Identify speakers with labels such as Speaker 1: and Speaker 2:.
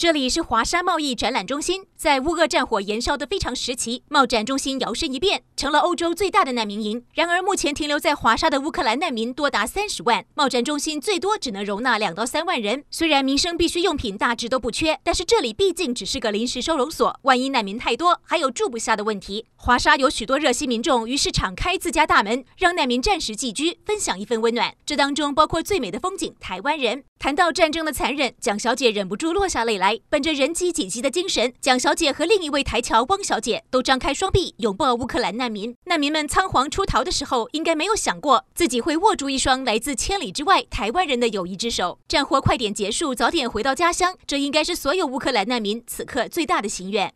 Speaker 1: 这里是华沙贸易展览中心，在乌俄战火燃烧的非常时期，贸展中心摇身一变，成了欧洲最大的难民营。然而，目前停留在华沙的乌克兰难民多达三十万，贸展中心最多只能容纳两到三万人。虽然民生必需用品大致都不缺，但是这里毕竟只是个临时收容所，万一难民太多，还有住不下的问题。华沙有许多热心民众，于是敞开自家大门，让难民暂时寄居，分享一份温暖。这当中包括最美的风景——台湾人。谈到战争的残忍，蒋小姐忍不住落下泪来。本着人机紧急的精神，蒋小姐和另一位台侨汪小姐都张开双臂拥抱乌克兰难民。难民们仓皇出逃的时候，应该没有想过自己会握住一双来自千里之外台湾人的友谊之手。战火快点结束，早点回到家乡，这应该是所有乌克兰难民此刻最大的心愿。